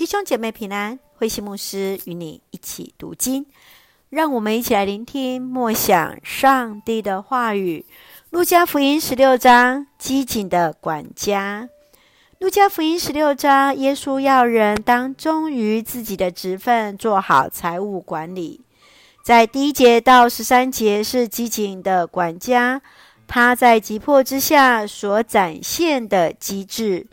弟兄姐妹平安，慧馨牧师与你一起读经，让我们一起来聆听默想上帝的话语。路加福音十六章，机警的管家。路加福音十六章，耶稣要人当忠于自己的职分，做好财务管理。在第一节到十三节是机警的管家，他在急迫之下所展现的机智。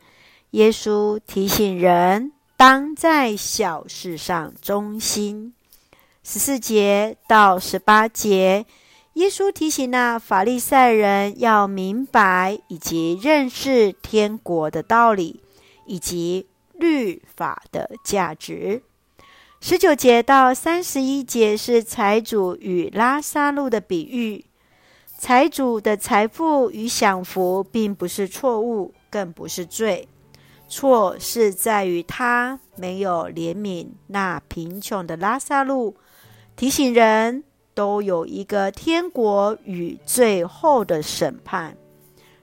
耶稣提醒人。当在小事上忠心。十四节到十八节，耶稣提醒那法利赛人要明白以及认识天国的道理，以及律法的价值。十九节到三十一节是财主与拉撒路的比喻。财主的财富与享福并不是错误，更不是罪。错是在于他没有怜悯那贫穷的拉撒路，提醒人都有一个天国与最后的审判，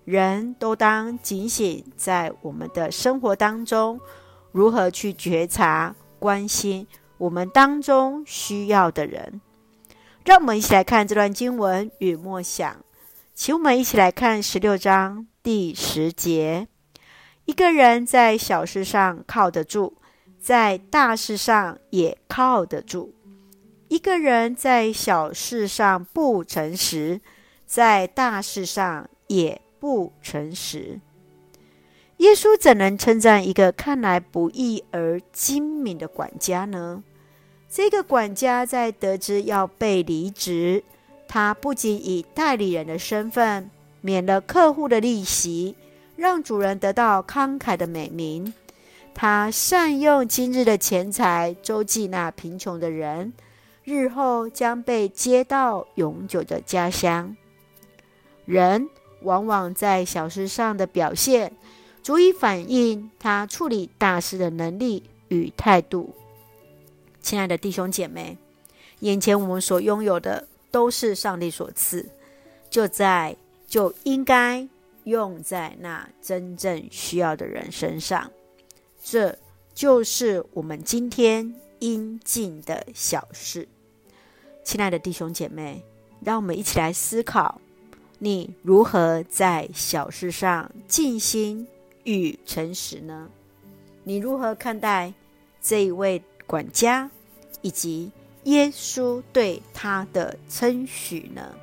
人都当警醒，在我们的生活当中，如何去觉察、关心我们当中需要的人。让我们一起来看这段经文与默想，请我们一起来看十六章第十节。一个人在小事上靠得住，在大事上也靠得住。一个人在小事上不诚实，在大事上也不诚实。耶稣怎能称赞一个看来不义而精明的管家呢？这个管家在得知要被离职，他不仅以代理人的身份免了客户的利息。让主人得到慷慨的美名，他善用今日的钱财周济那贫穷的人，日后将被接到永久的家乡。人往往在小事上的表现，足以反映他处理大事的能力与态度。亲爱的弟兄姐妹，眼前我们所拥有的都是上帝所赐，就在就应该。用在那真正需要的人身上，这就是我们今天应尽的小事。亲爱的弟兄姐妹，让我们一起来思考：你如何在小事上尽心与诚实呢？你如何看待这一位管家以及耶稣对他的称许呢？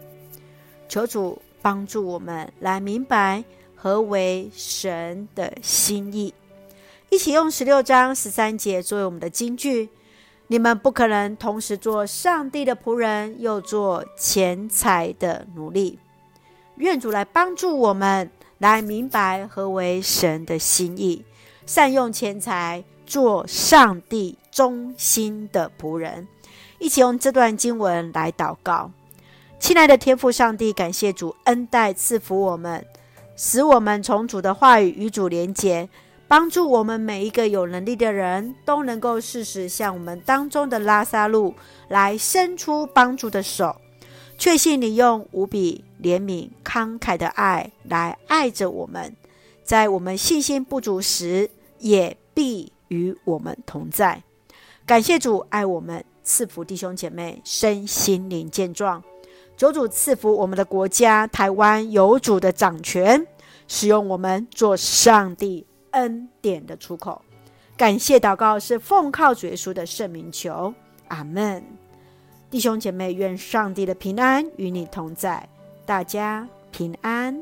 求主。帮助我们来明白何为神的心意。一起用十六章十三节作为我们的金句：你们不可能同时做上帝的仆人，又做钱财的奴隶。愿主来帮助我们来明白何为神的心意，善用钱财，做上帝忠心的仆人。一起用这段经文来祷告。亲爱的天父上帝，感谢主恩待赐福我们，使我们从主的话语与主连结，帮助我们每一个有能力的人都能够适时向我们当中的拉撒路来伸出帮助的手。确信你用无比怜悯慷慨的爱来爱着我们，在我们信心不足时，也必与我们同在。感谢主爱我们，赐福弟兄姐妹身心灵健壮。求主赐福我们的国家台湾，有主的掌权，使用我们做上帝恩典的出口。感谢祷告是奉靠主耶稣的圣名求，阿门。弟兄姐妹，愿上帝的平安与你同在，大家平安。